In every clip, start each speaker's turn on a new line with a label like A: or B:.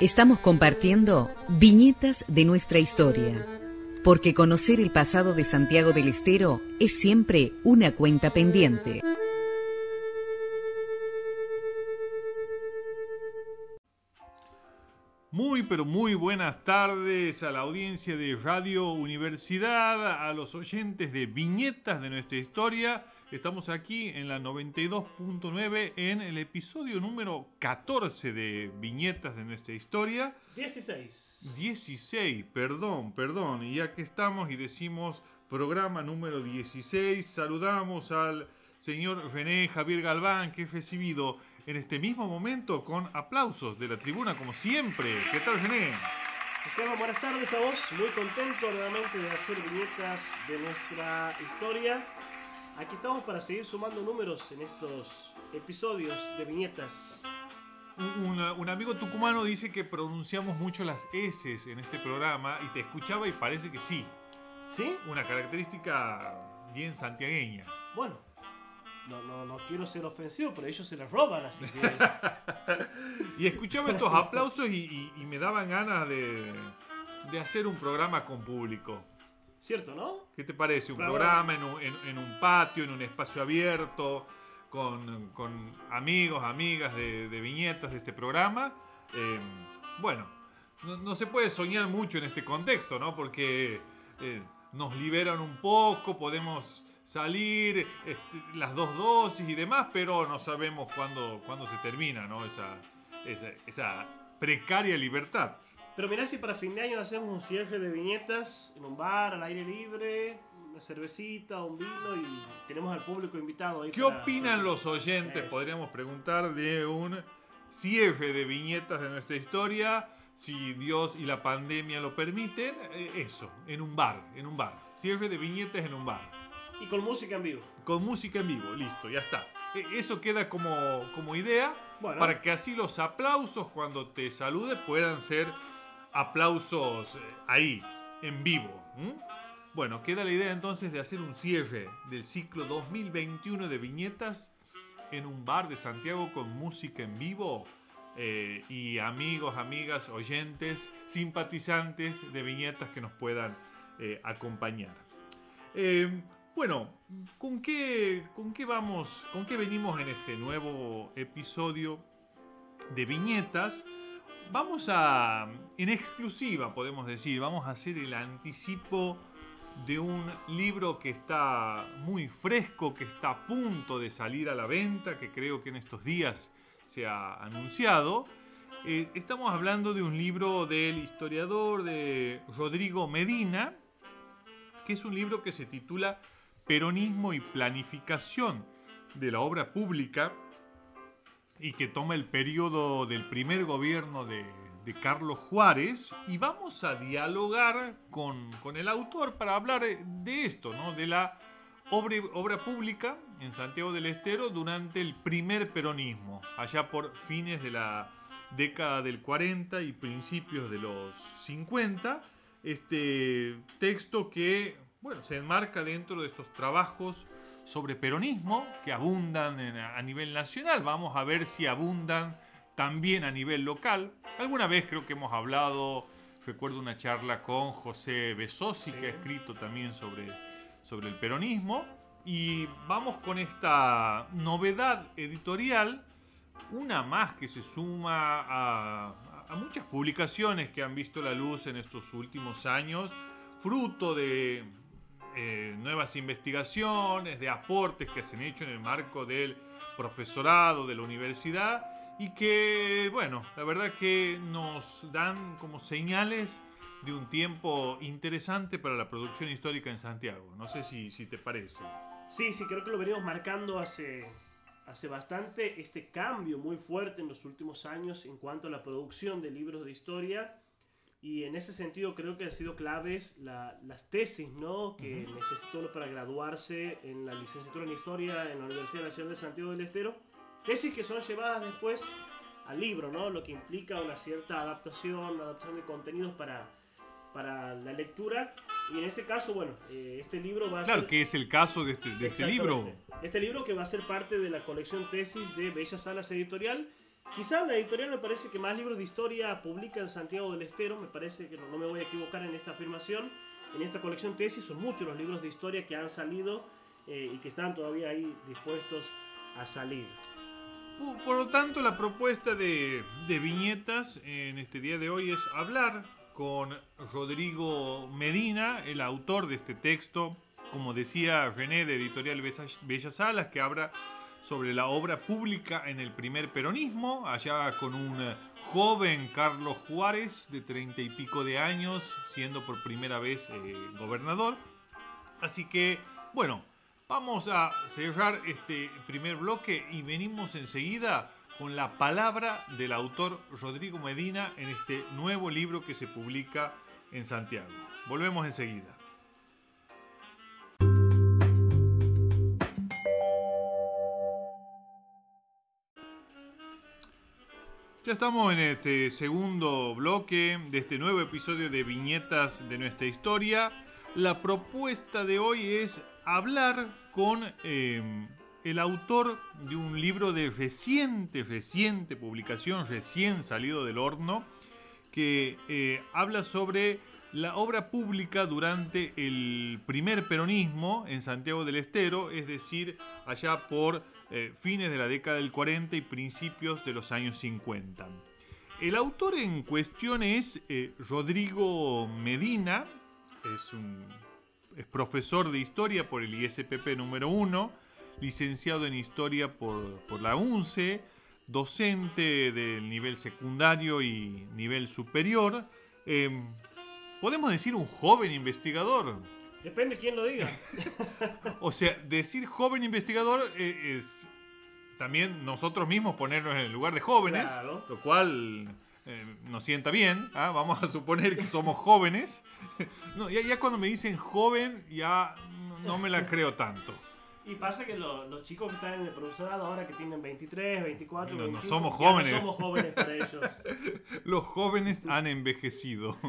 A: Estamos compartiendo viñetas de nuestra historia, porque conocer el pasado de Santiago del Estero es siempre una cuenta pendiente.
B: Muy pero muy buenas tardes a la audiencia de Radio Universidad, a los oyentes de Viñetas de nuestra historia. Estamos aquí en la 92.9 en el episodio número 14 de Viñetas de nuestra historia.
C: 16.
B: 16, perdón, perdón. Y ya que estamos y decimos programa número 16, saludamos al señor René Javier Galván que es recibido en este mismo momento con aplausos de la tribuna como siempre. ¿Qué tal René?
C: Esteban, buenas tardes a vos. Muy contento nuevamente de hacer viñetas de nuestra historia. Aquí estamos para seguir sumando números en estos episodios de viñetas.
B: Un, un amigo tucumano dice que pronunciamos mucho las S en este programa y te escuchaba y parece que sí.
C: ¿Sí?
B: Una característica bien santiagueña.
C: Bueno, no, no, no quiero ser ofensivo, pero ellos se las roban, así que...
B: Y escuchaba estos aplausos y, y- y me daban ganas de, de hacer un programa con público.
C: ¿Cierto, no?
B: ¿Qué te parece? Un programa en un, en- en un patio, en un espacio abierto, con, con amigos, amigas de, de viñetas de este programa. Eh, bueno, no, no se puede soñar mucho en este contexto, ¿no? Porque eh, nos liberan un poco, podemos salir, este, las dos dosis y demás, pero no sabemos cuándo, cuándo se termina, ¿no? Esa, esa, esa precaria libertad.
C: Pero mirá si para fin de año hacemos un cierre de viñetas en un bar, al aire libre, una cervecita, un vino y tenemos al público invitado ahí.
B: ¿Qué
C: para
B: opinan los oyentes?
C: Eso.
B: Podríamos preguntar de un cierre de viñetas de nuestra historia, si Dios y la pandemia lo permiten, eh, eso, en un bar, en un bar. Cierre de viñetas en un bar.
C: Y con música en vivo.
B: Con música en vivo, listo, ya está. E- Eso queda como, como idea
C: Bueno.
B: para que así los aplausos cuando te salude puedan ser aplausos eh, ahí, en vivo. Bueno, queda la idea entonces de hacer un cierre del ciclo 2021 de viñetas en un bar de Santiago con música en vivo eh, y amigos, amigas, oyentes, simpatizantes de viñetas que nos puedan eh, acompañar. Bueno, ¿con qué, ¿con qué vamos? ¿Con qué venimos en este nuevo episodio de viñetas? Vamos a, en exclusiva podemos decir, vamos a hacer el anticipo de un libro que está muy fresco, que está a punto de salir a la venta, que creo que en estos días se ha anunciado. Eh, estamos hablando de un libro del historiador de Rodrigo Medina, que es un libro que se titula Peronismo y Planificación de la Obra Pública y que toma el periodo del primer gobierno de, de Carlos Juárez y vamos a dialogar con, con el autor para hablar de esto, ¿no? de la obra, obra pública en Santiago del Estero durante el primer peronismo, allá por fines de la década del 40 y principios de los 50. Este texto que bueno, se enmarca dentro de estos trabajos sobre peronismo que abundan en- a nivel nacional. Vamos a ver si abundan también a nivel local. Alguna vez creo que hemos hablado, recuerdo una charla con José Besosi, que ha escrito también sobre, sobre el peronismo. Y vamos con esta novedad editorial, una más que se suma a, a muchas publicaciones que han visto la luz en estos últimos años, fruto de eh, nuevas investigaciones, de aportes que se han hecho en el marco del profesorado de la universidad y que, bueno, la verdad que nos dan como señales de un tiempo interesante para la producción histórica en Santiago. No sé si, si te parece.
C: Sí, sí, creo que lo venimos marcando hace, hace bastante este cambio muy fuerte en los últimos años en cuanto a la producción de libros de historia. Y en ese sentido creo que han sido claves la- las tesis ¿no? que necesitó uno para graduarse en la licenciatura en Historia en la Universidad Nacional de Santiago del Estero. Tesis que son llevadas después al libro, ¿no? lo que implica una cierta adaptación, adaptación de contenidos para, para la lectura. Y en este caso, bueno, eh, este libro va a
B: Claro
C: ser...
B: que es el caso de este, de este libro.
C: Este libro que va a ser parte de la colección tesis de Bellas Salas Editorial Quizá la editorial me parece que más libros de historia publica en Santiago del Estero, me parece que no, me voy a equivocar en esta afirmación. En esta colección tesis son muchos los libros de historia que han salido eh, y que están todavía ahí dispuestos a salir.
B: Por, lo tanto, la propuesta de, de viñetas en este día de hoy es hablar con Rodrigo Medina, el autor de este texto, como decía René de Editorial Bellas Alas, que habla sobre la obra pública en el primer peronismo, allá con un eh, joven Carlos Juárez de treinta y pico de años, siendo por primera vez eh, gobernador. Así que, bueno, vamos a cerrar este primer bloque y venimos enseguida con la palabra del autor Rodrigo Medina en este nuevo libro que se publica en Santiago. Volvemos enseguida. Ya estamos en este segundo bloque de este nuevo episodio de Viñetas de nuestra historia. La propuesta de hoy es hablar con em, el autor de un libro de reciente, reciente publicación, recién salido del horno, que eh, habla sobre la obra pública durante el primer peronismo en Santiago del Estero, es decir, allá por eh, fines de la década del 40 y principios de los años 50. El autor en cuestión es eh, Rodrigo Medina, es, un, es profesor de historia por el ISPP número 1, licenciado en historia por, por la UNCE, docente del nivel secundario y nivel superior. Em, ¿Podemos decir un joven investigador?
C: Depende quién lo diga.
B: o sea, decir joven investigador eh, es también nosotros mismos ponernos en el lugar de jóvenes, lo cual eh, nos sienta bien. ¿ah? Vamos a suponer que somos jóvenes. no, ya, cuando me dicen joven, ya no me la creo tanto.
C: Y pasa que los chicos que están en el profesorado ahora que tienen 23, 24,
B: no, no somos jóvenes.
C: somos jóvenes para ellos.
B: los jóvenes han envejecido.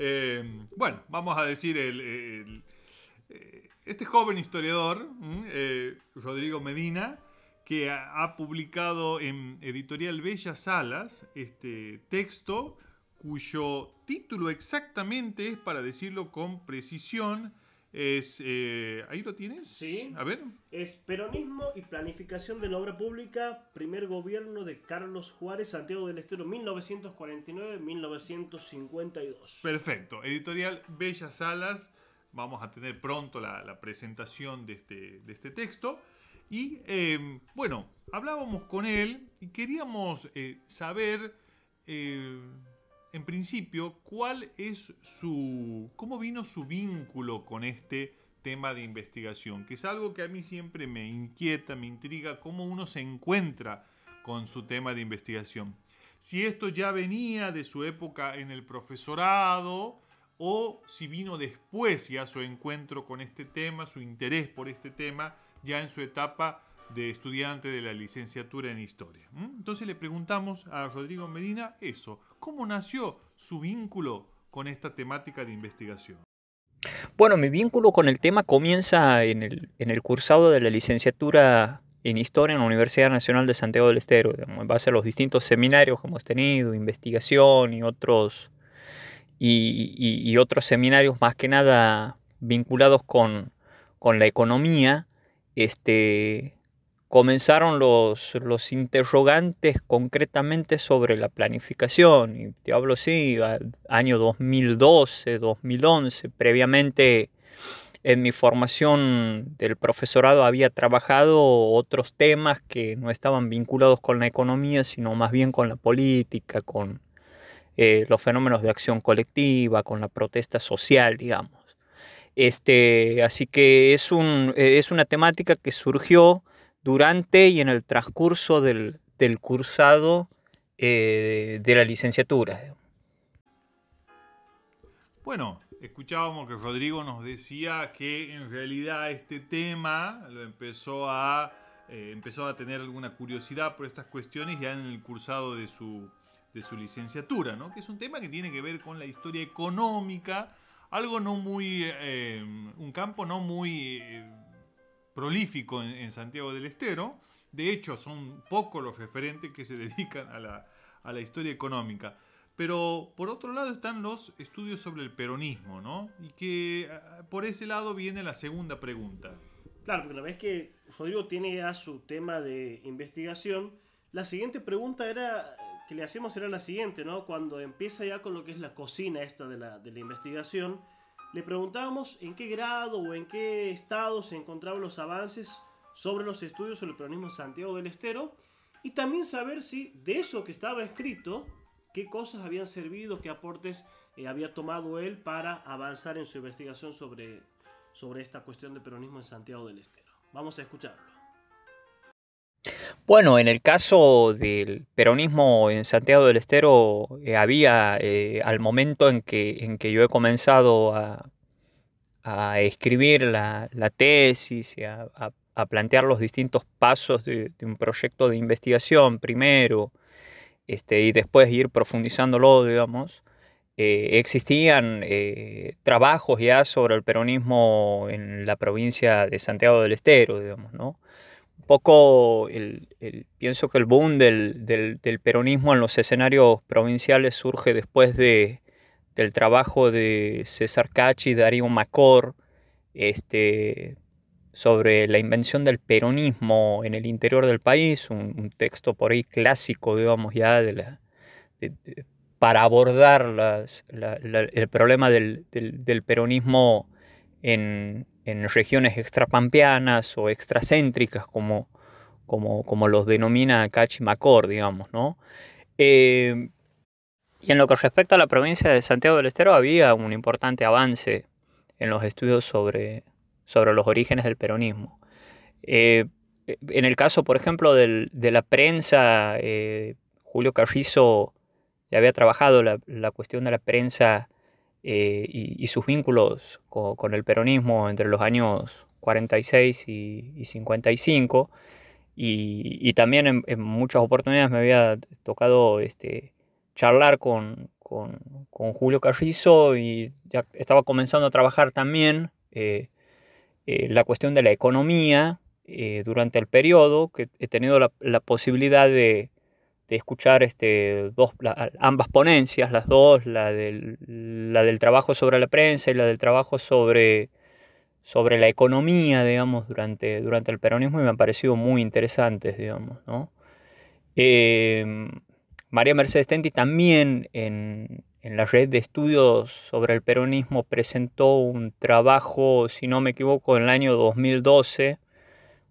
B: Eh, bueno, vamos a decir el, eh, este joven historiador, eh, Rodrigo Medina, que ha, publicado en Editorial Bellas Alas este texto cuyo título exactamente es, para decirlo con precisión, es, eh, ¿Ahí lo tienes?
C: Sí.
B: A ver.
C: Es Peronismo y Planificación de la Obra Pública, primer gobierno de Carlos Juárez, Santiago del Estero, 1949-1952.
B: Perfecto. Editorial Bellas Alas. Vamos a tener pronto la, presentación de este, de este texto. Y em, bueno, hablábamos con él y queríamos eh, saber eh, en principio, ¿cuál es su. cómo vino su vínculo con este tema de investigación? Que es algo que a mí siempre me inquieta, me intriga, cómo uno se encuentra con su tema de investigación. Si esto ya venía de su época en el profesorado o si vino después ya su encuentro con este tema, su interés por este tema, ya en su etapa de estudiante de la licenciatura en historia. Entonces le preguntamos a Rodrigo Medina eso, ¿cómo nació su vínculo con esta temática de investigación?
D: Bueno, mi vínculo con el tema comienza en el, en el cursado de la licenciatura en Historia en la Universidad Nacional de Santiago del Estero, en base a los distintos seminarios que hemos tenido, investigación y otros, y, otros seminarios más que nada vinculados con, con la economía, este, comenzaron los, los interrogantes concretamente sobre la planificación. Y te hablo, sí, año 2012, 2011. Previamente en mi formación del profesorado había trabajado otros temas que no estaban vinculados con la economía, sino más bien con la política, con eh, los fenómenos de acción colectiva, con la protesta social, digamos. Este, así que es, un, es una temática que surgió durante y en el transcurso del, cursado eh, de la licenciatura.
B: Bueno, escuchábamos que Rodrigo nos decía que en realidad este tema lo empezó a, eh, empezó a tener alguna curiosidad por estas cuestiones ya en el cursado de su, de su licenciatura, ¿no? que es un tema que tiene que ver con la historia económica, algo no muy, eh, un campo no muy prolífico en, Santiago del Estero, De hecho, son pocos los referentes que se dedican a la, a la historia económica. Pero por otro lado están los estudios sobre el peronismo, ¿no? Y que por ese lado viene la segunda pregunta.
C: Claro, porque una vez que Rodrigo tiene ya su tema de investigación, la siguiente pregunta era que le hacemos era la siguiente, ¿no? Cuando empieza ya con lo que es la cocina esta de la, de la investigación, le preguntábamos en qué grado o en qué estado se encontraban los avances sobre los estudios sobre el peronismo en Santiago del Estero y también saber si de eso que estaba escrito, qué cosas habían servido, qué aportes eh, había tomado él para avanzar en su investigación sobre, sobre esta cuestión del peronismo en Santiago del Estero. Vamos a escucharlo.
D: Bueno, en el caso del peronismo en Santiago del Estero, eh, había eh, al momento en que, en que yo he comenzado a, escribir la, tesis y a, plantear los distintos pasos de, un proyecto de investigación primero este, y después ir profundizándolo, digamos, eh, existían trabajos ya sobre el peronismo en la provincia de Santiago del Estero, digamos, ¿no? Poco el, pienso que el boom del, peronismo en los escenarios provinciales surge después de, del trabajo de César Cachi y Darío Macor este, sobre la invención del peronismo en el interior del país, un, texto por ahí clásico, digamos, ya de la, para abordar el problema del, del peronismo en, en regiones extrapampeanas o extracéntricas, como, como, como los denomina Cachimacor, digamos, ¿no? Eh, y en lo que respecta a la provincia de Santiago del Estero, había un importante avance en los estudios sobre, sobre los orígenes del peronismo. Eh, en el caso, por ejemplo, de la prensa, eh, Julio Carrizo ya había trabajado la, la cuestión de la prensa eh, y, sus vínculos con, el peronismo entre los años 46 y, 55. Y, también en, muchas oportunidades me había tocado este, charlar con, Julio Carrizo y ya estaba comenzando a trabajar también eh, eh, la cuestión de la economía durante el periodo, que he tenido la posibilidad de, de escuchar este, dos, ambas ponencias, las dos, la del, la del trabajo sobre la prensa y la del trabajo sobre, sobre la economía, digamos, durante, durante el peronismo y me han parecido muy interesantes, digamos, ¿no? Em, María Mercedes Tenti también en, en la red de estudios sobre el peronismo presentó un trabajo, si no me equivoco, en el año 2012,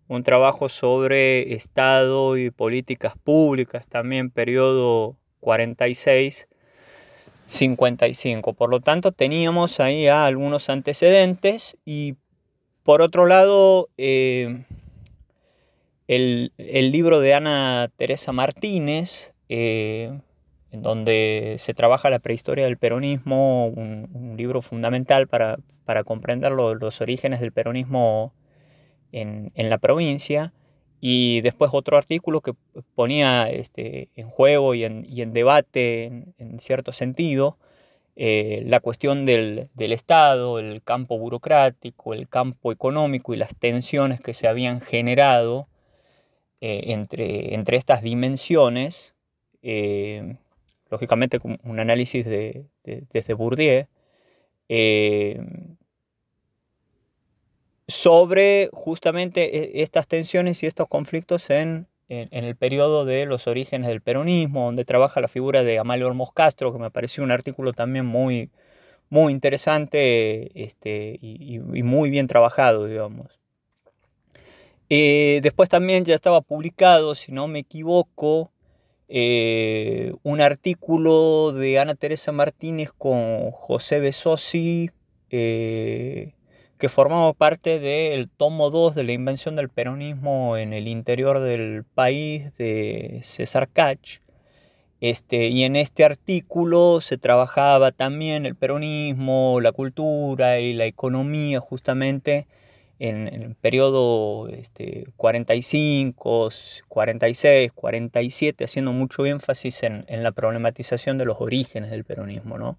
D: un trabajo sobre Estado y políticas públicas, también periodo 46-55. Por lo tanto, teníamos ahí algunos antecedentes y por otro lado, eh, el, libro de Ana Teresa Martínez, eh, en donde se trabaja la prehistoria del peronismo, un, libro fundamental para, comprender los orígenes del peronismo en, la provincia y después otro artículo que ponía este, en juego y en, debate, en, cierto sentido, eh, la cuestión del, Estado, el campo burocrático, el campo económico y las tensiones que se habían generado eh, entre, entre, estas dimensiones, eh, lógicamente un análisis de, desde Bourdieu, sobre justamente e, estas tensiones y estos conflictos en, el periodo de los orígenes del peronismo, donde trabaja la figura de Amalio Olmos Castro, que me pareció un artículo también muy, muy interesante este, y, muy bien trabajado, digamos. Eh, después también ya estaba publicado, si no me equivoco, eh, un artículo de Ana Teresa Martínez con José Besosi, eh, que formaba parte del tomo 2 de la invención del peronismo en el interior del país de César Cach. Este, y en este artículo se trabajaba también el peronismo, la cultura y la economía justamente en, el periodo este, 45, 46, 47, haciendo mucho énfasis en, en, la problematización de los orígenes del peronismo. ¿no?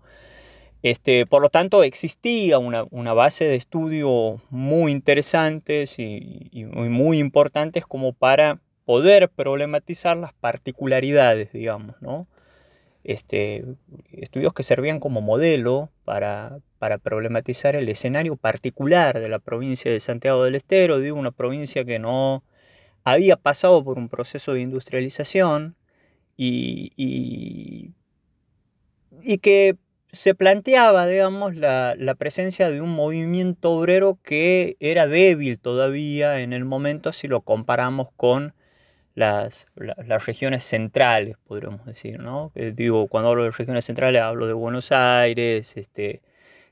D: Este, por lo tanto, existía una, base de estudio muy interesantes y, muy importantes como para poder problematizar las particularidades, digamos, ¿no? Este, estudios que servían como modelo para, para problematizar el escenario particular de la provincia de Santiago del Estero, digo, una provincia que no había pasado por un proceso de industrialización y, y, y que se planteaba, digamos, la, la, presencia de un movimiento obrero que era débil todavía en el momento si lo comparamos con las, las regiones centrales, podríamos decir, ¿no? digo, cuando hablo de regiones centrales hablo de Buenos Aires, este,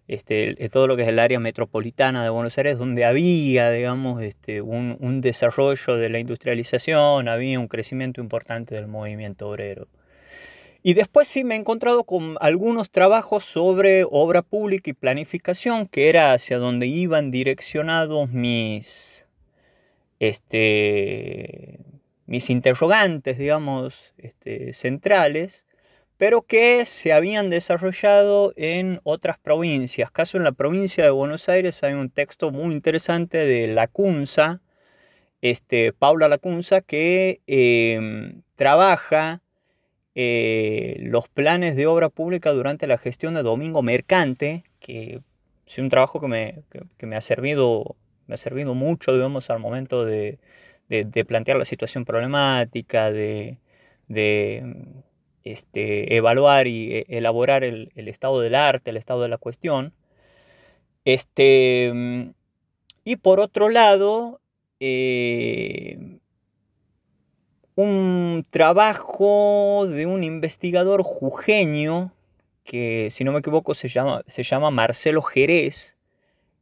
D: este, todo lo que es el área metropolitana de Buenos Aires, donde había, digamos, este, un, un desarrollo de la industrialización, había un crecimiento importante del movimiento obrero. Y después sí me he encontrado con algunos trabajos sobre obra pública y planificación, que era hacia donde iban direccionados mis, este, mis interrogantes, digamos, este, centrales, pero que se habían desarrollado en otras provincias. Caso en la provincia de Buenos Aires hay un texto muy interesante de Lacunza, este, Paula Lacunza, que em, trabaja eh, los planes de obra pública durante la gestión de Domingo Mercante, que es un trabajo que me, que, me, ha, servido, me ha servido mucho, digamos, al momento de, de, plantear la situación problemática, de, de este, evaluar y e, elaborar el, el, estado del arte, el estado de la cuestión. Este, y por otro lado, eh, un trabajo de un investigador jujeño que, si no me equivoco, se llama, se llama Marcelo Jerez,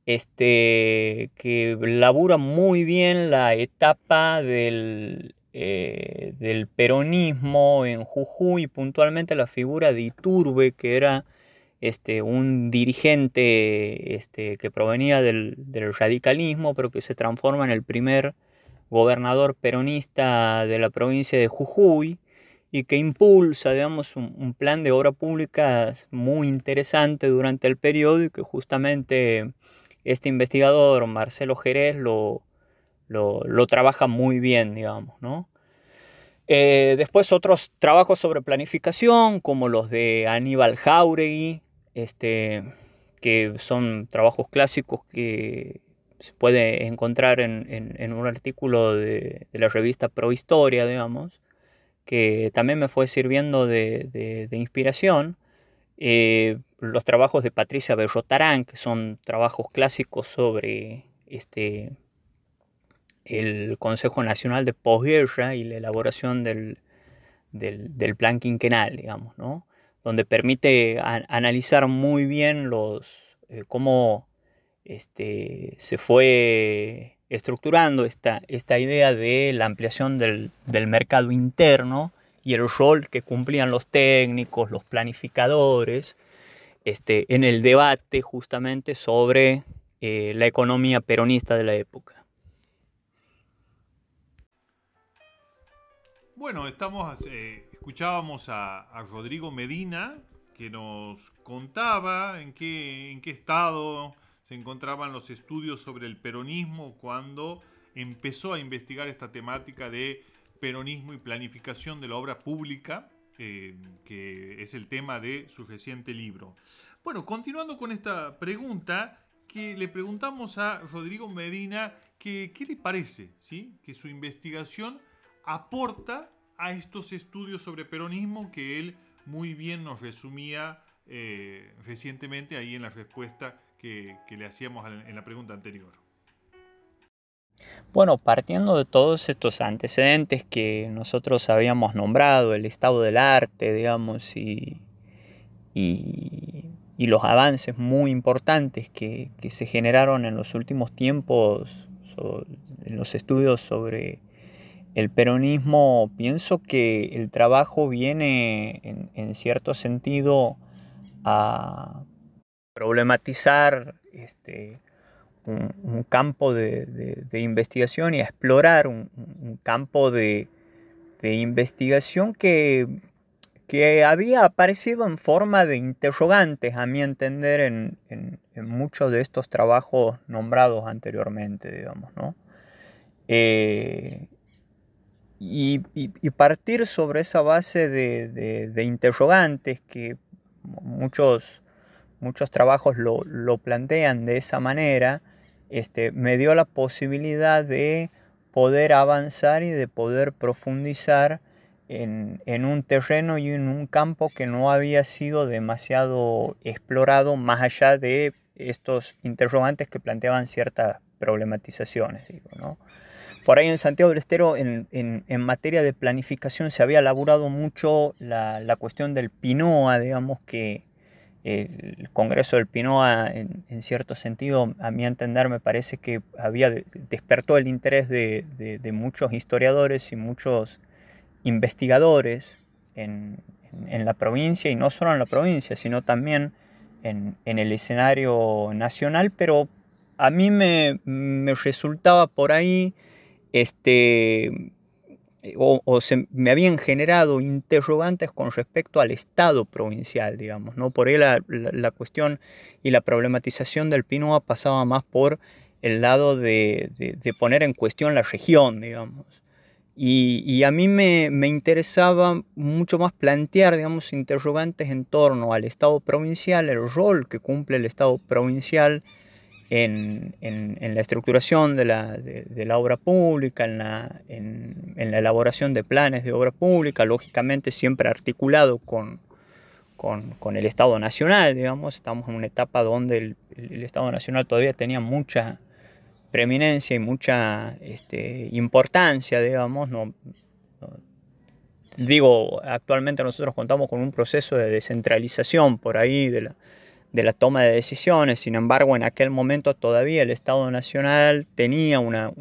D: este, que labura muy bien la etapa del, eh, del peronismo en Jujuy, puntualmente la figura de Iturbe, que era este, un dirigente este, que provenía del, del radicalismo, pero que se transforma en el primer gobernador peronista de la provincia de Jujuy y que impulsa, digamos, un, plan de obra públicas muy interesante durante el periodo y que justamente este investigador, Marcelo Jerez, lo, lo, trabaja muy bien, digamos, ¿no? Eh, después otros trabajos sobre planificación, como los de Aníbal Jauregui, este, que son trabajos clásicos que se puede encontrar en, un artículo de, la revista Prohistoria, digamos, que también me fue sirviendo de, inspiración. Eh, los trabajos de Patricia Berrotarán, que son trabajos clásicos sobre este, el Consejo Nacional de Posguerra y la elaboración del, plan quinquenal, digamos, ¿no? donde permite analizar muy bien los, eh, cómo este, se fue estructurando esta, esta idea de la ampliación del, mercado interno y el rol que cumplían los técnicos, los planificadores, este, en el debate justamente sobre eh, la economía peronista de la época.
B: Bueno, estamos, eh, escuchábamos a, a, Rodrigo Medina que nos contaba en qué, en qué estado se encontraban los estudios sobre el peronismo cuando empezó a investigar esta temática de peronismo y planificación de la obra pública, eh, que es el tema de su reciente libro. Bueno, continuando con esta pregunta, que le preguntamos a Rodrigo Medina que, qué le parece ¿sí? que su investigación aporta a estos estudios sobre peronismo que él muy bien nos resumía eh, recientemente ahí en la respuesta que, le hacíamos en la pregunta anterior.
D: Bueno, partiendo de todos estos antecedentes que nosotros habíamos nombrado, el estado del arte, digamos, y, y, los avances muy importantes que, se generaron en los últimos tiempos en los estudios sobre el peronismo, pienso que el trabajo viene en, en cierto sentido a problematizar este, un, campo de, investigación y a explorar un, campo de, investigación que, que, había aparecido en forma de interrogantes, a mi entender, en, muchos de estos trabajos nombrados anteriormente, digamos, ¿no? Eh, y, partir sobre esa base de, interrogantes que muchos, muchos trabajos lo, plantean de esa manera, este, me dio la posibilidad de poder avanzar y de poder profundizar en, en, un terreno y en un campo que no había sido demasiado explorado más allá de estos interrogantes que planteaban ciertas problematizaciones. Digo, ¿no? Por ahí en Santiago del Estero, en, en, materia de planificación, se había elaborado mucho la, la, cuestión del PINOA, digamos que el Congreso del PINOA, en, cierto sentido, a mi entender, me parece que había despertó el interés de, muchos historiadores y muchos investigadores en, en, la provincia, y no solo en la provincia, sino también en, en el escenario nacional, pero a mí me, me resultaba por ahí, este, o, se, me habían generado interrogantes con respecto al Estado provincial, digamos, ¿no? Por ahí la, la, cuestión y la problematización del Pinoa pasaba más por el lado de, de, de poner en cuestión la región, digamos. Y, y, a mí me, me, interesaba mucho más plantear, digamos, interrogantes en torno al Estado provincial, el rol que cumple el Estado provincial en, en, la estructuración de la, obra pública, en la, elaboración de planes de obra pública, lógicamente siempre articulado con, el Estado Nacional, digamos, estamos en una etapa donde el, el Estado Nacional todavía tenía mucha preeminencia y mucha este, importancia, digamos. No, digo, actualmente nosotros contamos con un proceso de descentralización por ahí de la, de la toma de decisiones, sin embargo, en aquel momento todavía el Estado Nacional tenía una,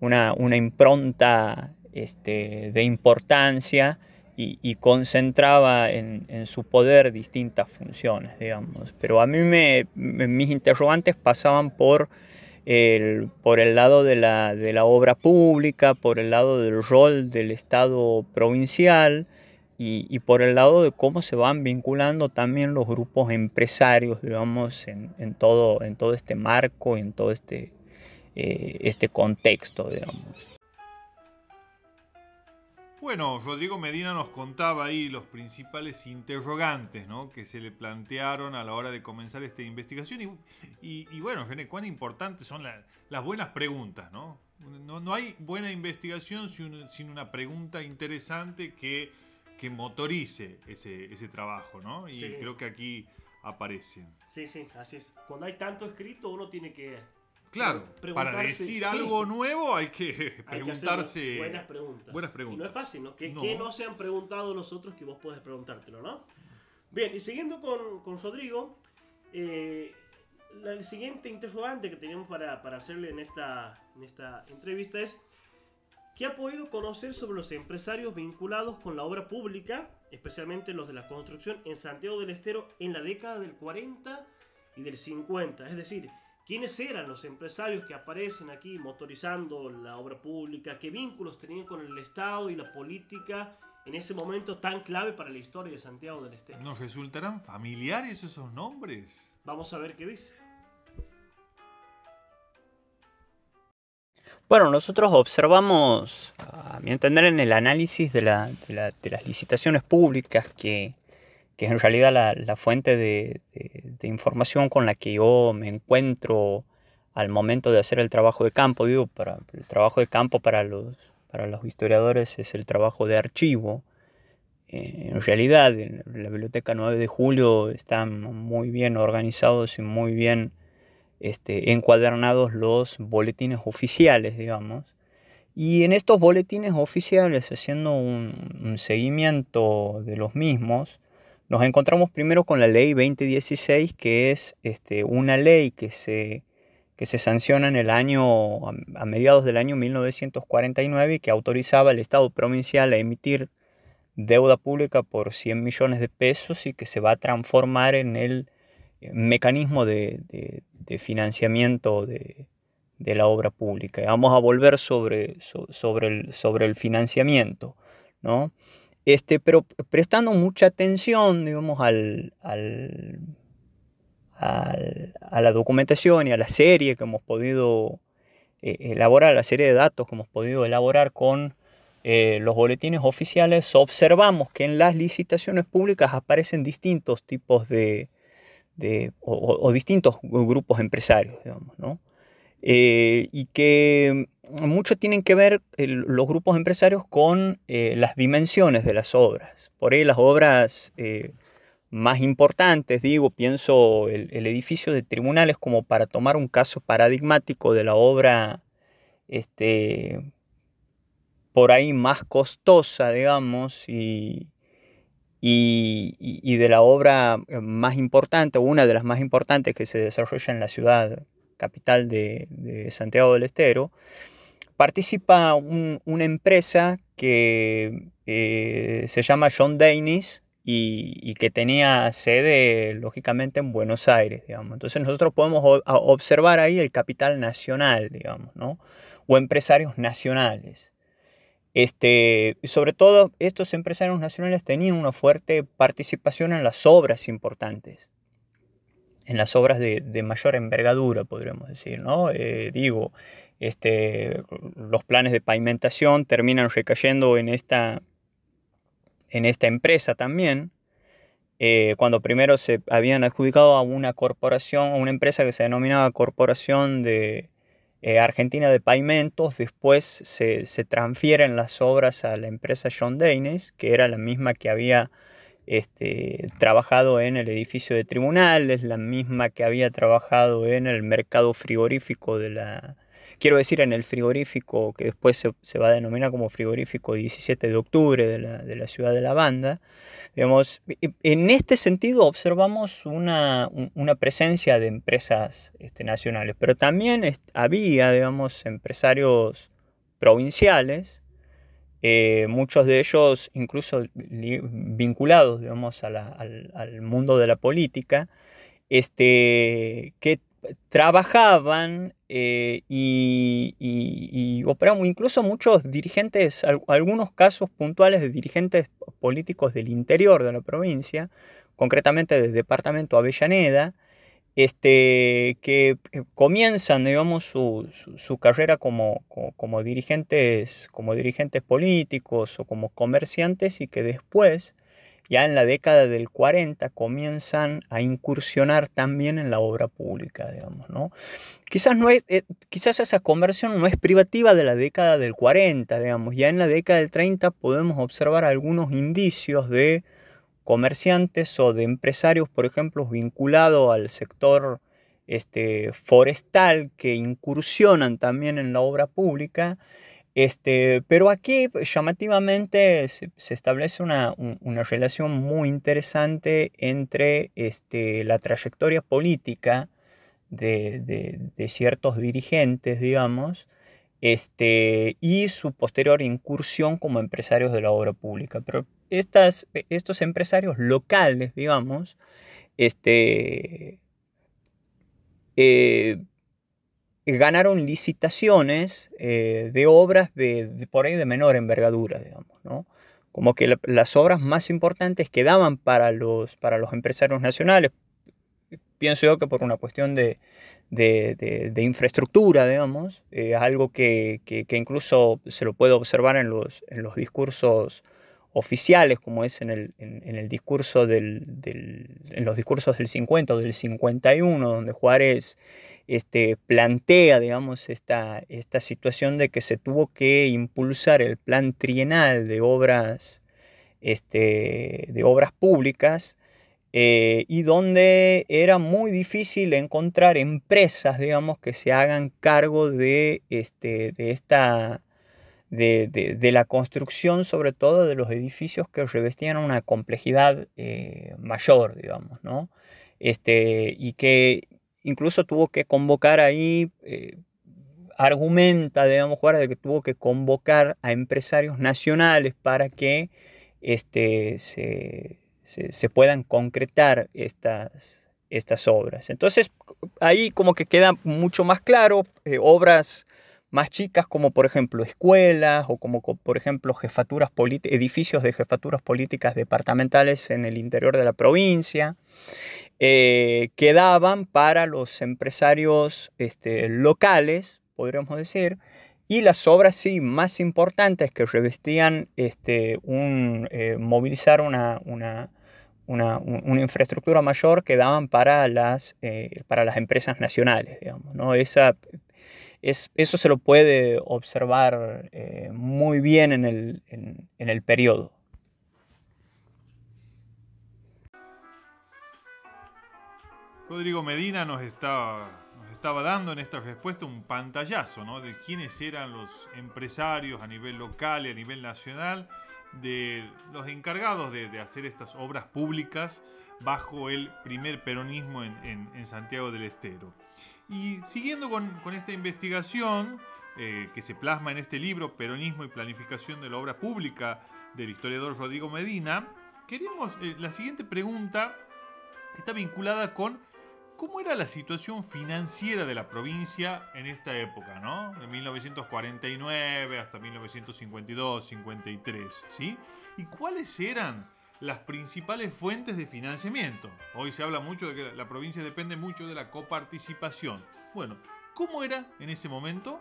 D: una, impronta este, de importancia y, concentraba en, su poder distintas funciones, digamos. Pero a mí mis interrogantes pasaban por el, por el lado de la, de la, obra pública, por el lado del rol del Estado provincial y, y, por el lado de cómo se van vinculando también los grupos empresarios, digamos, en, en todo, en todo este marco en todo este, eh, este contexto, digamos.
B: Bueno, Rodrigo Medina nos contaba ahí los principales interrogantes ¿no? que se le plantearon a la hora de comenzar esta investigación. Y, y, bueno, René, cuán importantes son las buenas preguntas. ¿no? No, no hay buena investigación sin, sin, una pregunta interesante que, que motorice ese, ese trabajo. ¿no? Y sí. creo que aquí aparecen.
C: Sí, sí, así es. Cuando hay tanto escrito, uno tiene que
B: Claro, para decir sí. algo nuevo hay que preguntarse.
C: Que buenas preguntas.
B: Buenas preguntas.
C: Y no es fácil, ¿no? ¿Qué no. ¿Qué no, se han preguntado los otros que vos podés preguntártelo, no? Bien, y siguiendo con, con Rodrigo, eh, el siguiente interrogante que tenemos para, para hacerle en esta, en esta entrevista es: ¿qué ha podido conocer sobre los empresarios vinculados con la obra pública, especialmente los de la construcción en Santiago del Estero en la década del 40 y del 50? Es decir, ¿Quiénes eran los empresarios que aparecen aquí motorizando la obra pública? ¿Qué vínculos tenían con el Estado y la política en ese momento tan clave para la historia de Santiago del Estero?
B: ¿Nos resultarán familiares esos nombres?
C: Vamos a ver qué dice.
D: Bueno, nosotros observamos, a mi entender, en el análisis de, la, las licitaciones públicas que, es en realidad la, fuente de, información con la que yo me encuentro al momento de hacer el trabajo de campo. Digo, para, el trabajo de campo para los, para los historiadores es el trabajo de archivo. Eh, en realidad, en la Biblioteca 9 de Julio están muy bien organizados y muy bien este, encuadernados los boletines oficiales, digamos. Y en estos boletines oficiales, haciendo un, seguimiento de los mismos, nos encontramos primero con la ley 2016, que es este, una ley que se, que se sanciona en el año, a mediados del año 1949 y que autorizaba al Estado provincial a emitir deuda pública por 100 millones de pesos y que se va a transformar en el mecanismo de, de, financiamiento de, de, la obra pública. Vamos a volver sobre, sobre, el, sobre el financiamiento, ¿no? Este, pero prestando mucha atención, digamos, al, al, a la documentación y a la serie que hemos podido eh, elaborar, la serie de datos que hemos podido elaborar con, eh, los boletines oficiales, observamos que en las licitaciones públicas aparecen distintos tipos de, o, distintos grupos empresarios, digamos, ¿no? Eh, y que mucho tienen que ver los grupos empresarios con eh, las dimensiones de las obras. Por ahí las obras más importantes, digo, pienso el, el, edificio de tribunales como para tomar un caso paradigmático de la obra este, por ahí más costosa, digamos, y, y, de la obra eh, más importante, una de las más importantes que se desarrolla en la ciudad capital de, Santiago del Estero, participa una empresa que eh, se llama John Danis y, que tenía sede, lógicamente, en Buenos Aires, digamos. Entonces nosotros podemos observar ahí el capital nacional, digamos, ¿no? O empresarios nacionales. Este, sobre todo, estos empresarios nacionales tenían una fuerte participación en las obras importantes, en las obras de, mayor envergadura, podríamos decir, ¿no? Eh, digo, este, los planes de pavimentación terminan recayendo en esta, en esta empresa también, eh, cuando primero se habían adjudicado a una corporación, a una empresa que se denominaba Corporación de, eh, Argentina de Pavimentos, después se, transfieren las obras a la empresa John Danes, que era la misma que había este, trabajado en el edificio de tribunales, la misma que había trabajado en el mercado frigorífico de la, quiero decir, en el frigorífico que después se, va a denominar como frigorífico 17 de octubre de la, ciudad de La Banda. Digamos, en este sentido observamos una, presencia de empresas este, nacionales, pero también había, digamos, empresarios provinciales, eh, muchos de ellos incluso vinculados, digamos, al, al, mundo de la política, este, que trabajaban eh, y, y, incluso muchos dirigentes, algunos casos puntuales de dirigentes políticos del interior de la provincia, concretamente del departamento Avellaneda, este, que eh, comienzan, digamos, su, su, carrera como, como, dirigentes, como dirigentes políticos o como comerciantes y que después ya en la década del 40 comienzan a incursionar también en la obra pública, digamos, ¿no? Quizás, no es, eh, quizás esa conversión no es privativa de la década del 40, digamos, ya en la década del 30 podemos observar algunos indicios de comerciantes o de empresarios, por ejemplo, vinculados al sector este, forestal que incursionan también en la obra pública este, pero aquí pues, llamativamente se, establece una, relación muy interesante entre este, la trayectoria política de, ciertos dirigentes, digamos, este, y su posterior incursión como empresarios de la obra pública. Pero estas, estos empresarios locales, digamos, este, eh, ganaron licitaciones eh, de obras de, por ahí de menor envergadura, digamos, ¿no? Como que las obras más importantes quedaban para los, para los empresarios nacionales, pienso yo que por una cuestión de, infraestructura, digamos, es algo que, incluso se lo puede observar en los, en los discursos oficiales, como es en el, en, el discurso del, en los discursos del 50 o del 51, donde Juárez este, plantea, digamos, esta, esta situación de que se tuvo que impulsar el plan trienal de obras, este, de obras públicas, eh, y donde era muy difícil encontrar empresas, digamos, que se hagan cargo de, este, de esta... De, la construcción, sobre todo de los edificios que revestían una complejidad eh, mayor, digamos, ¿no? Este, y que incluso tuvo que convocar ahí, eh, argumenta, digamos, de que tuvo que convocar a empresarios nacionales para que este, se, puedan concretar estas, estas obras. Entonces, ahí como que queda mucho más claro, eh, obras más chicas como por ejemplo escuelas o como por ejemplo jefaturas edificios de jefaturas políticas departamentales en el interior de la provincia eh, quedaban para los empresarios este, locales, podríamos decir, Y las obras sí más importantes que revestían este, un, eh, movilizar una, una, una, infraestructura mayor que daban para las, eh, para las empresas nacionales. Digamos, ¿no? Esa, es, eso se lo puede observar eh, muy bien en el, en, en el periodo.
B: Rodrigo Medina nos estaba estaba dando en esta respuesta un pantallazo ¿no? de quiénes eran los empresarios a nivel local y a nivel nacional, de los encargados de, hacer estas obras públicas bajo el primer peronismo en, Santiago del Estero. Y siguiendo con, esta investigación eh, que se plasma en este libro, Peronismo y Planificación de la Obra Pública, del historiador Rodrigo Medina, queríamos, eh, la siguiente pregunta está vinculada con ¿Cómo era la situación financiera de la provincia en esta época, ¿no? De 1949 hasta 1952, 53, ¿sí? ¿Y cuáles eran las principales fuentes de financiamiento? Hoy se habla mucho de que la provincia depende mucho de la coparticipación. Bueno, ¿cómo era en ese momento?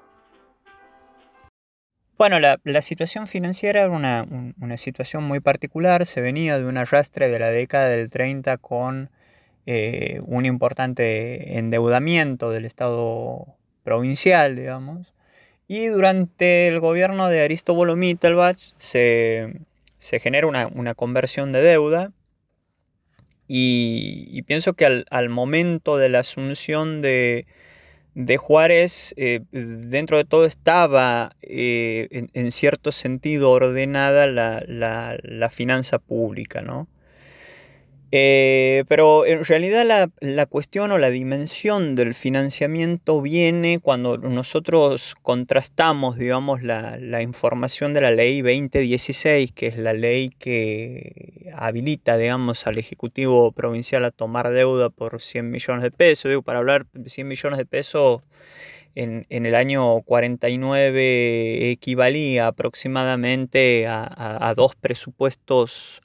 D: Bueno, la, situación financiera era una, una, situación muy particular. Se venía de un arrastre de la década del 30 con eh, un importante endeudamiento del Estado provincial, digamos. Y durante el gobierno de Aristóbulo Mittelbach se, se genera una, conversión de deuda. Y, pienso que al, momento de la asunción de, Juárez, eh, dentro de todo estaba eh, en, cierto sentido ordenada la, la, la finanza pública, ¿no? Eh, pero en realidad la, cuestión o la dimensión del financiamiento viene cuando nosotros contrastamos, digamos, la, información de la ley 2016, que es la ley que habilita, digamos, al Ejecutivo Provincial a tomar deuda por 100 millones de pesos. Digo, para hablar de 100 millones de pesos en, el año 49 equivalía aproximadamente a dos presupuestos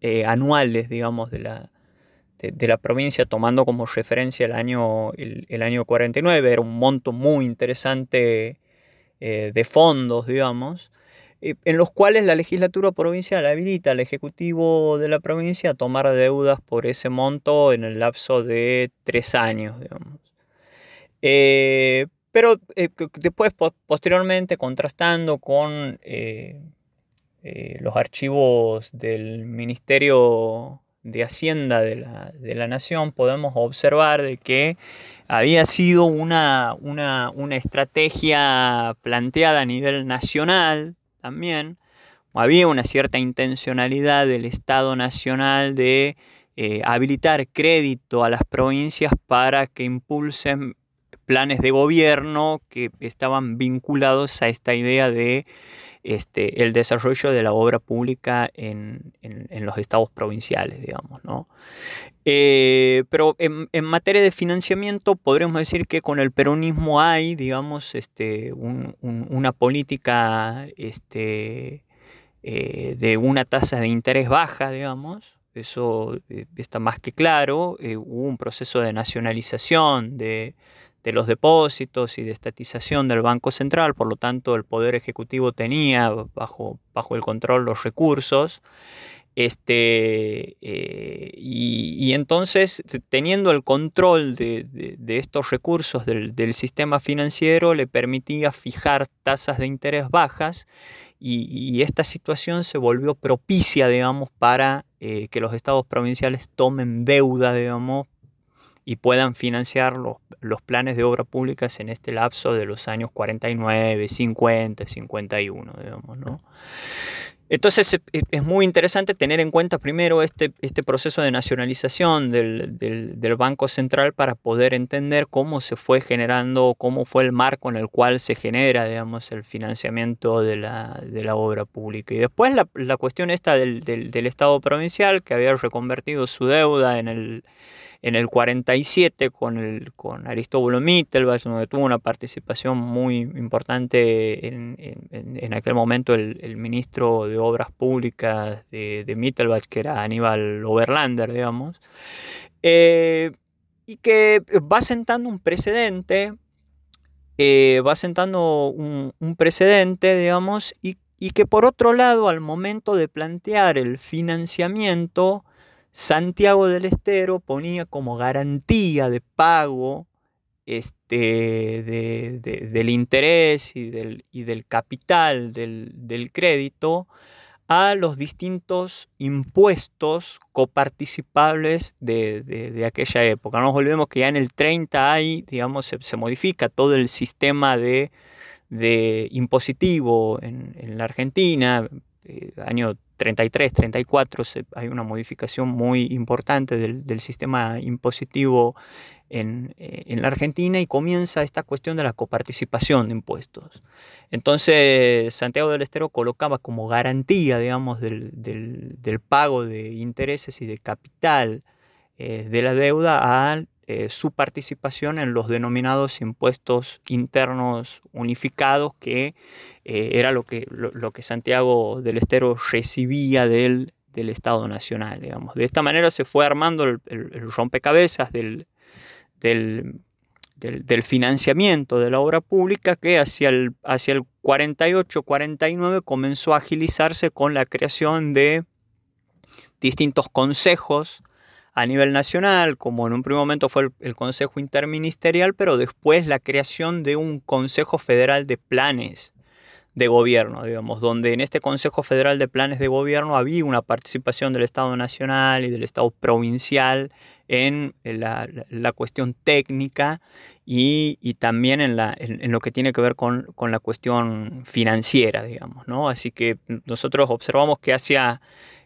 D: eh, anuales, digamos, de la, de, la provincia, tomando como referencia el año, el, año 49. Era un monto muy interesante eh, de fondos, digamos, eh, en los cuales la legislatura provincial habilita al Ejecutivo de la provincia a tomar deudas por ese monto en el lapso de tres años, digamos. pero después, posteriormente, contrastando con eh, los archivos del Ministerio de Hacienda de la, Nación, podemos observar de que había sido una, una, estrategia planteada a nivel nacional también. Había una cierta intencionalidad del Estado Nacional de eh, habilitar crédito a las provincias para que impulsen planes de gobierno que estaban vinculados a esta idea de este, el desarrollo de la obra pública en, los estados provinciales, digamos. ¿no? Eh, pero en, materia de financiamiento podríamos decir que con el peronismo hay, digamos, este, una política este, eh, de una tasa de interés baja, digamos. Eso eh, está más que claro. hubo un proceso de nacionalización de, de los depósitos y de estatización del Banco Central, por lo tanto el Poder Ejecutivo tenía bajo, bajo el control los recursos. Este, eh, y, entonces, teniendo el control de, estos recursos del, sistema financiero, le permitía fijar tasas de interés bajas y, esta situación se volvió propicia, digamos, para eh, que los estados provinciales tomen deuda, digamos, y puedan financiar los, los, planes de obra públicas en este lapso de los años 49, 50, 51, digamos, ¿no? Entonces es muy interesante tener en cuenta primero este, este proceso de nacionalización del, del, Banco Central para poder entender cómo se fue generando, cómo fue el marco en el cual se genera, digamos, el financiamiento de la, de la obra pública. Y después la, la cuestión esta del, del Estado provincial que había reconvertido su deuda en el en el 47 con, el, con Aristóbulo Mittelbach, donde tuvo una participación muy importante en, aquel momento el, ministro de Obras Públicas de, de, Mittelbach, que era Aníbal Oberlander, digamos, eh, y que va sentando un precedente eh, va sentando un, precedente, digamos, y, y, que por otro lado, al momento de plantear el financiamiento, Santiago del Estero ponía como garantía de pago este, del interés y del, y del capital del, crédito a los distintos impuestos coparticipables de, aquella época. No nos olvidemos que ya en el 30 hay, digamos, se, modifica todo el sistema de, impositivo en, la Argentina, eh, año 33, 34, hay una modificación muy importante del, sistema impositivo en, eh, en, la Argentina y comienza esta cuestión de la coparticipación de impuestos. Entonces, Santiago del Estero colocaba como garantía, digamos, del, del, pago de intereses y de capital eh, de la deuda a eh, su participación en los denominados impuestos internos unificados, que eh, era lo que, lo, que Santiago del Estero recibía del, del, Estado Nacional. Digamos. De esta manera se fue armando el, rompecabezas del, del, del, financiamiento de la obra pública que hacia el, hacia el 48-49 comenzó a agilizarse con la creación de distintos consejos a nivel nacional, como en un primer momento fue el, Consejo Interministerial, pero después la creación de un Consejo Federal de Planes de Gobierno, digamos, donde en este Consejo Federal de Planes de Gobierno había una participación del Estado Nacional y del Estado Provincial en la, cuestión técnica y, también en, lo que tiene que ver con, con, la cuestión financiera, digamos, ¿no? Así que nosotros observamos que hacia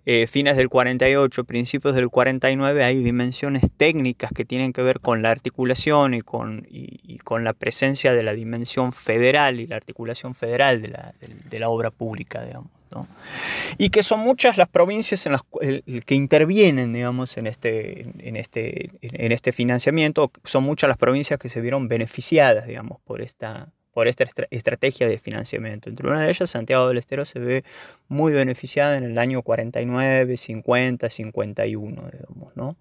D: eh, fines del 48, principios del 49, hay dimensiones técnicas que tienen que ver con la articulación y con, y, con la presencia de la dimensión federal y la articulación federal de la, de, la obra pública, digamos. ¿no? Y que son muchas las provincias en las que intervienen, digamos, en este, en, este, en este financiamiento, son muchas las provincias que se vieron beneficiadas, digamos, por esta, por esta estrategia de financiamiento. Entre una de ellas, Santiago del Estero se ve muy beneficiada en el año 49, 50, 51, digamos, ¿no?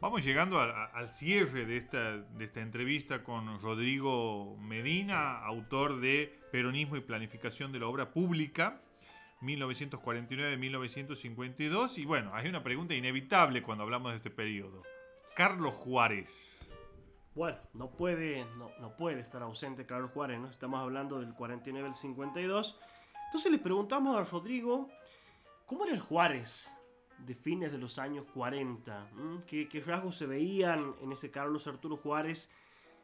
B: Vamos llegando al, cierre de esta, de esta entrevista con Rodrigo Medina, autor de Peronismo y Planificación de la Obra Pública, 1949-1952. Y bueno, hay una pregunta inevitable cuando hablamos de este periodo. Carlos Juárez,
C: bueno, no puede, no, puede estar ausente Carlos Juárez, ¿no? Estamos hablando del 49 al 52. Entonces le preguntamos a Rodrigo, ¿cómo era el Juárez de fines de los años 40? ¿Qué, rasgos se veían en ese Carlos Arturo Juárez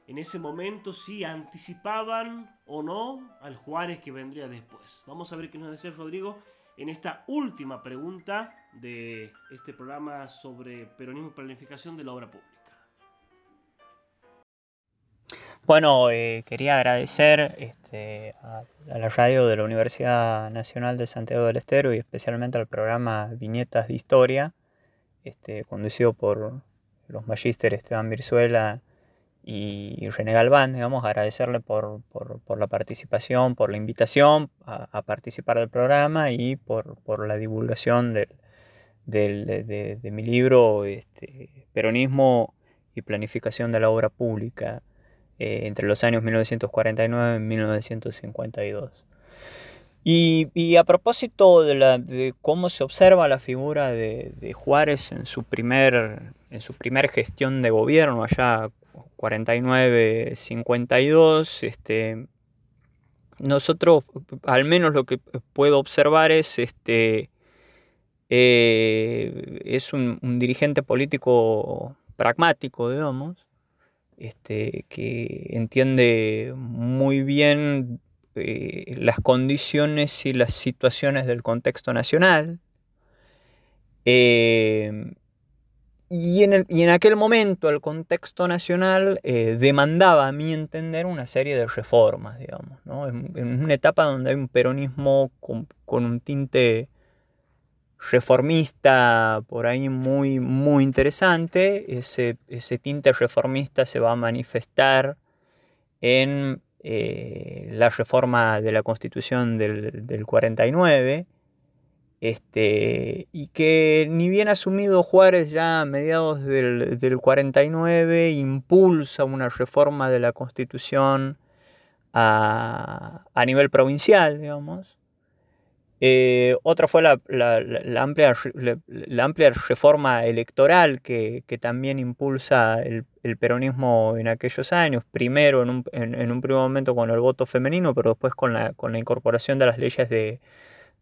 C: en ese momento? ¿Si anticipaban o no al Juárez que vendría después? Vamos a ver qué nos dice Rodrigo en esta última pregunta de este programa sobre peronismo y planificación de la obra pública.
D: Bueno, eh, quería agradecer este, a, la radio de la Universidad Nacional de Santiago del Estero y especialmente al programa Viñetas de Historia, este, conducido por los magísteres Esteban Virzuela y, René Galván, digamos, agradecerle por, la participación, por la invitación a, participar del programa y por, la divulgación del, de, de, mi libro este, Peronismo y Planificación de la Obra Pública eh, entre los años 1949 y 1952. Y, a propósito de, cómo se observa la figura de, Juárez en su, primer, en su primer gestión de gobierno, allá 49-52, este, nosotros, al menos lo que puedo observar es, este, eh, es un, un dirigente político pragmático, digamos, este, que entiende muy bien eh, las condiciones y las situaciones del contexto nacional. Eh, y, en y, en aquel momento el contexto nacional eh, demandaba, a mi entender, una serie de reformas, digamos, en, una etapa donde hay un peronismo con, con un tinte reformista por ahí muy, muy interesante. Ese, ese tinte reformista se va a manifestar en eh, la reforma de la Constitución del, del 49, este, y que ni bien asumido Juárez ya a mediados del, del 49 impulsa una reforma de la constitución a, a nivel provincial, digamos. Eh, otra fue la, la, la, amplia, la, amplia, reforma electoral que, que también impulsa el, el, peronismo en aquellos años, primero en un, en, en un, primer momento con el voto femenino, pero después con la, con incorporación de las leyes de,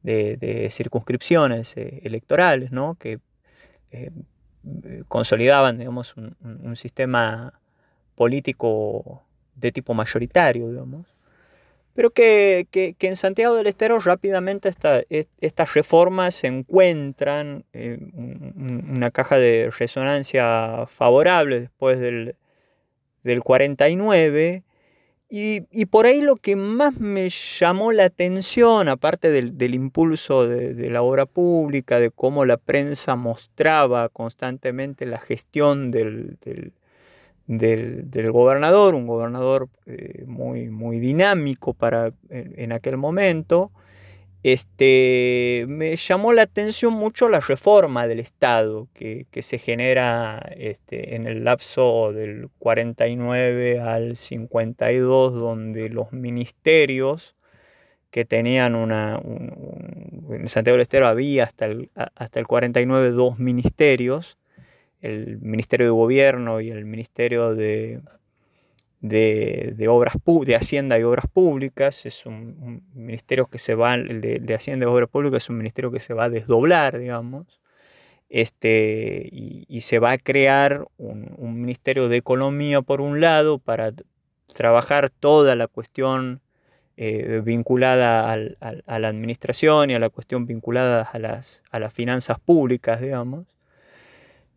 D: de, de circunscripciones eh, electorales, ¿no? que eh, consolidaban digamos, un, un, sistema político de tipo mayoritario, digamos. Pero que, que, que en Santiago del Estero rápidamente esta, estas reformas encuentran en una caja de resonancia favorable después del, del 49 y, y, por ahí lo que más me llamó la atención, aparte del, del impulso de, de, la obra pública, de cómo la prensa mostraba constantemente la gestión del, del, del, del gobernador, un gobernador eh, muy, muy dinámico para, en, aquel momento, este, me llamó la atención mucho la reforma del Estado que, que se genera este, en el lapso del 49 al 52, donde los ministerios que tenían una... Un, un, en Santiago del Estero había hasta el, hasta el 49 dos ministerios, el Ministerio de Gobierno y el Ministerio de, de, de, obras de Hacienda y Obras Públicas, es un, un ministerio que se va, el de, Hacienda y Obras Públicas es un ministerio que se va a desdoblar, digamos, este, y, y se va a crear un, un, Ministerio de Economía por un lado para trabajar toda la cuestión eh, vinculada al, al, a la administración y a la cuestión vinculada a las, a las finanzas públicas, digamos,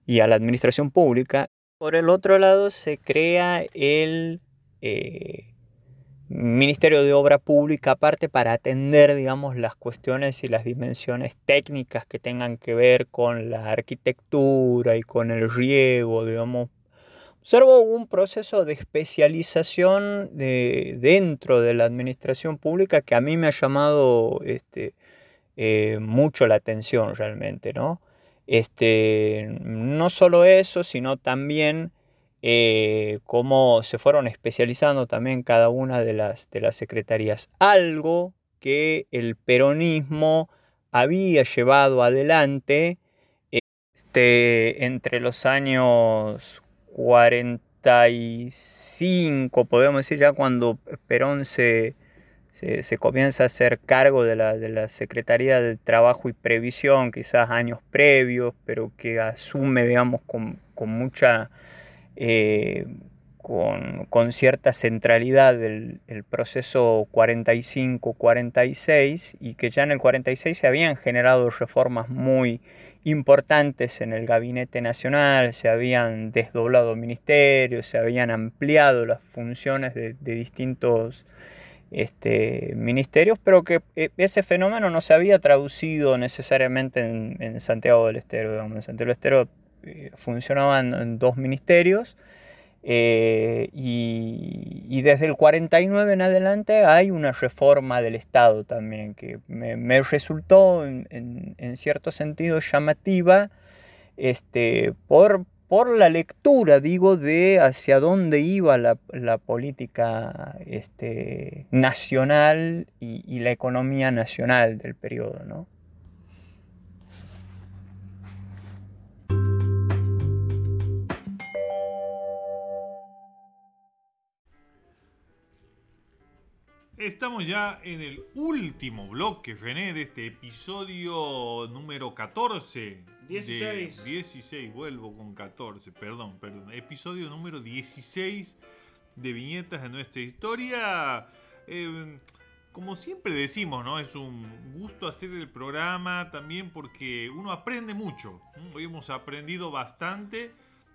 D: y a la administración pública, por el otro lado, se crea el eh, Ministerio de Obra Pública aparte para atender, digamos, las cuestiones y las dimensiones técnicas que tengan que ver con la arquitectura y con el riego, digamos. Observo un proceso de especialización de, dentro de la administración pública que a mí me ha llamado este, eh, mucho la atención realmente, ¿no? Este, no solo eso, sino también eh, cómo se fueron especializando también cada una de las, de las secretarías. Algo que el peronismo había llevado adelante este, entre los años 45, podemos decir ya cuando Perón se, se, se, comienza a hacer cargo de la, de la Secretaría de Trabajo y Previsión, quizás años previos, pero que asume, digamos, con, con mucha, eh, con, con, cierta centralidad del el proceso 45-46 y que ya en el 46 se habían generado reformas muy importantes en el gabinete nacional, se habían desdoblado ministerios, se habían ampliado las funciones de, de distintos este, ministerios, pero que eh, ese fenómeno no se había traducido necesariamente en, en Santiago del Estero. Digamos. En Santiago del Estero eh, funcionaban dos ministerios eh, y, y, desde el 49 en adelante hay una reforma del Estado también que me, resultó en, en, en, cierto sentido llamativa este, por, por la lectura, digo, de hacia dónde iba la, la política este, nacional y, y, la economía nacional del periodo, ¿no?
B: Estamos ya en el último bloque, René, de este episodio número 14
C: 16.
B: De 16, vuelvo con 14, perdón, perdón. Episodio número 16 de Viñetas de nuestra historia. Eh, como siempre decimos, ¿no? Es un gusto hacer el programa también porque uno aprende mucho. Hoy hemos aprendido bastante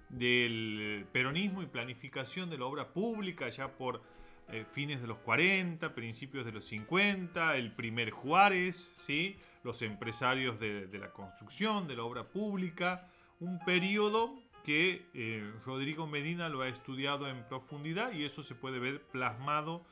B: del peronismo y planificación de la obra pública ya por eh, fines de los 40, principios de los 50, el primer Juárez, ¿sí? los empresarios de, la construcción, de la obra pública, un periodo que eh, Rodrigo Medina lo ha estudiado en profundidad y eso se puede ver plasmado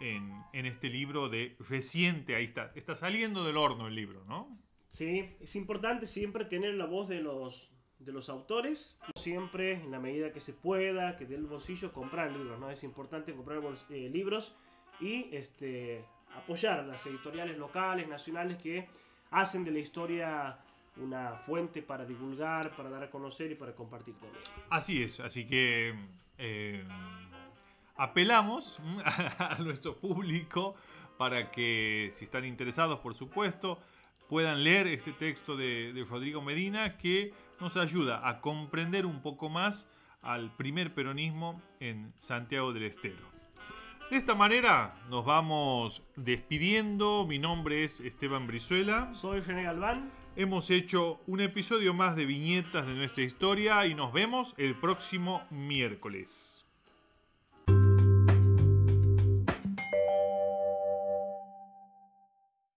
B: en, en, este libro de reciente, ahí está, está saliendo del horno el libro, ¿no?
C: Sí, es importante siempre tener la voz de los, de los autores, siempre en la medida que se pueda, que dé el bolsillo, comprar libros, ¿no? Es importante comprar eh, libros y este, apoyar las editoriales locales, nacionales que hacen de la historia una fuente para divulgar, para dar a conocer y para compartir con ellos.
B: Así es, así que eh, apelamos a nuestro público para que, si están interesados, por supuesto, puedan leer este texto de, de Rodrigo Medina que nos ayuda a comprender un poco más al primer peronismo en Santiago del Estero. De esta manera nos vamos despidiendo. Mi nombre es Esteban Brizuela.
C: Soy René Galván.
B: Hemos hecho un episodio más de viñetas de nuestra historia y nos vemos el próximo miércoles.